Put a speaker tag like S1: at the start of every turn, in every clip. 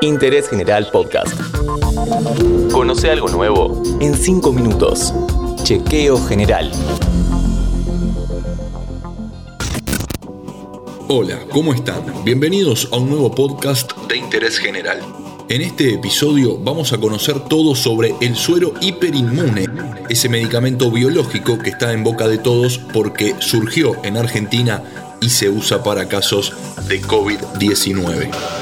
S1: Interés General Podcast. Conoce algo nuevo en 5 minutos. Chequeo General.
S2: Hola, ¿cómo están? Bienvenidos a un nuevo podcast de Interés General. En este episodio vamos a conocer todo sobre el suero hiperinmune, ese medicamento biológico que está en boca de todos porque surgió en Argentina y se usa para casos de COVID-19.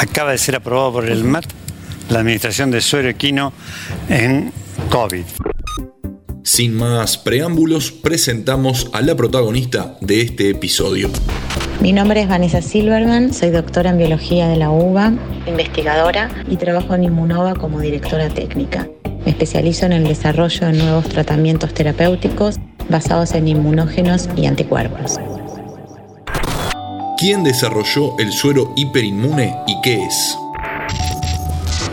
S3: Acaba de ser aprobado por el MAT la administración de suero equino en COVID.
S2: Sin más preámbulos, presentamos a la protagonista de este episodio.
S4: Mi nombre es Vanessa Silverman, soy doctora en biología de la UBA, investigadora y trabajo en Inmunova como directora técnica. Me especializo en el desarrollo de nuevos tratamientos terapéuticos basados en inmunógenos y anticuerpos.
S2: ¿Quién desarrolló el suero hiperinmune y qué es?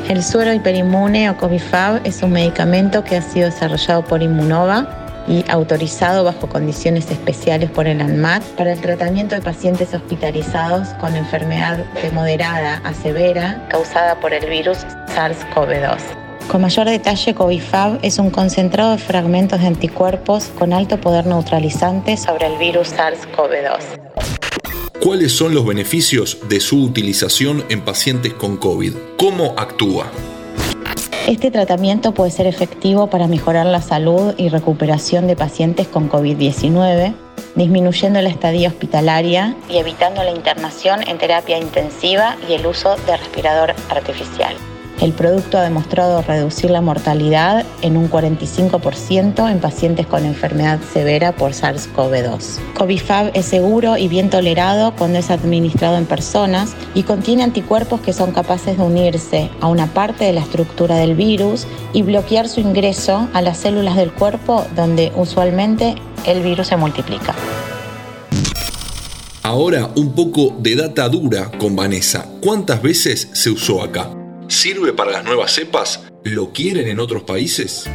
S4: El suero hiperinmune o Covifab es un medicamento que ha sido desarrollado por Inmunova y autorizado bajo condiciones especiales por el ANMAT para el tratamiento de pacientes hospitalizados con enfermedad de moderada a severa causada por el virus SARS-CoV-2. Con mayor detalle, Covifab es un concentrado de fragmentos de anticuerpos con alto poder neutralizante sobre el virus SARS-CoV-2.
S2: ¿Cuáles son los beneficios de su utilización en pacientes con COVID? ¿Cómo actúa?
S4: Este tratamiento puede ser efectivo para mejorar la salud y recuperación de pacientes con COVID-19, disminuyendo la estadía hospitalaria y evitando la internación en terapia intensiva y el uso de respirador artificial. El producto ha demostrado reducir la mortalidad en un 45% en pacientes con enfermedad severa por SARS-CoV-2. Covifab es seguro y bien tolerado cuando es administrado en personas y contiene anticuerpos que son capaces de unirse a una parte de la estructura del virus y bloquear su ingreso a las células del cuerpo donde usualmente el virus se multiplica.
S2: Ahora un poco de data dura con Vanessa. ¿Cuántas veces se usó acá? ¿Sirve para las nuevas cepas? ¿Lo quieren en otros países?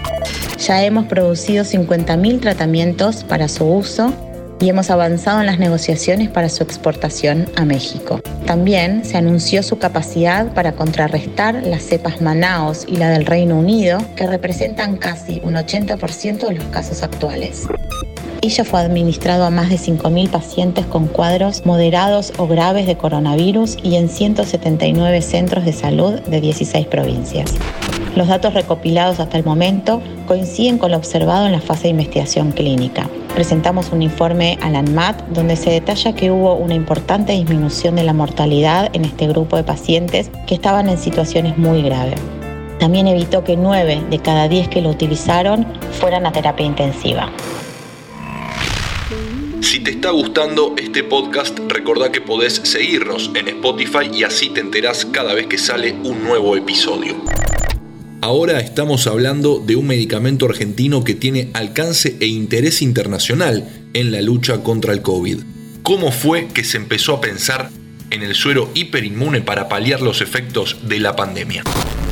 S4: Ya hemos producido 50.000 tratamientos para su uso y hemos avanzado en las negociaciones para su exportación a México. También se anunció su capacidad para contrarrestar las cepas Manaos y la del Reino Unido, que representan casi un 80% de los casos actuales. Ella fue administrado a más de 5.000 pacientes con cuadros moderados o graves de coronavirus y en 179 centros de salud de 16 provincias. Los datos recopilados hasta el momento coinciden con lo observado en la fase de investigación clínica. Presentamos un informe al ANMAT donde se detalla que hubo una importante disminución de la mortalidad en este grupo de pacientes que estaban en situaciones muy graves. También evitó que 9 de cada 10 que lo utilizaron fueran a terapia intensiva.
S2: Si te está gustando este podcast, recordá que podés seguirnos en Spotify y así te enterás cada vez que sale un nuevo episodio. Ahora estamos hablando de un medicamento argentino que tiene alcance e interés internacional en la lucha contra el COVID. ¿Cómo fue que se empezó a pensar en el suero hiperinmune para paliar los efectos de la pandemia?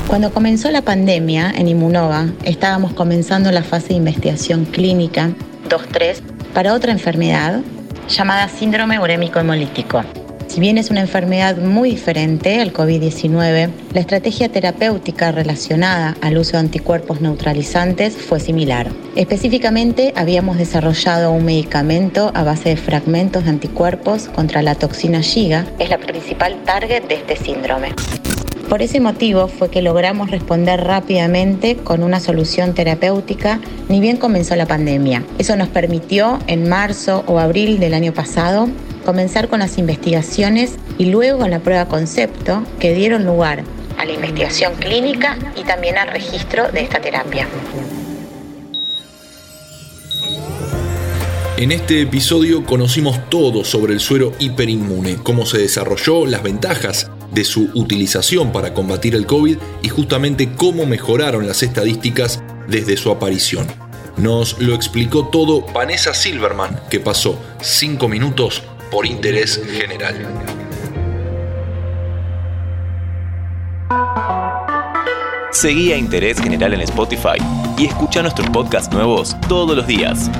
S4: Cuando comenzó la pandemia en Inmunova, estábamos comenzando la fase de investigación clínica 2-3 para otra enfermedad llamada síndrome urémico hemolítico. Si bien es una enfermedad muy diferente al COVID-19, la estrategia terapéutica relacionada al uso de anticuerpos neutralizantes fue similar. Específicamente, habíamos desarrollado un medicamento a base de fragmentos de anticuerpos contra la toxina que es la principal target de este síndrome. Por ese motivo fue que logramos responder rápidamente con una solución terapéutica ni bien comenzó la pandemia. Eso nos permitió en marzo o abril del año pasado comenzar con las investigaciones y luego con la prueba concepto que dieron lugar a la investigación clínica y también al registro de esta terapia.
S2: En este episodio conocimos todo sobre el suero hiperinmune, cómo se desarrolló, las ventajas de su utilización para combatir el COVID y justamente cómo mejoraron las estadísticas desde su aparición. Nos lo explicó todo Vanessa Silverman, que pasó 5 minutos por interés general.
S1: Seguí a Interés General en Spotify y escucha nuestros podcasts nuevos todos los días.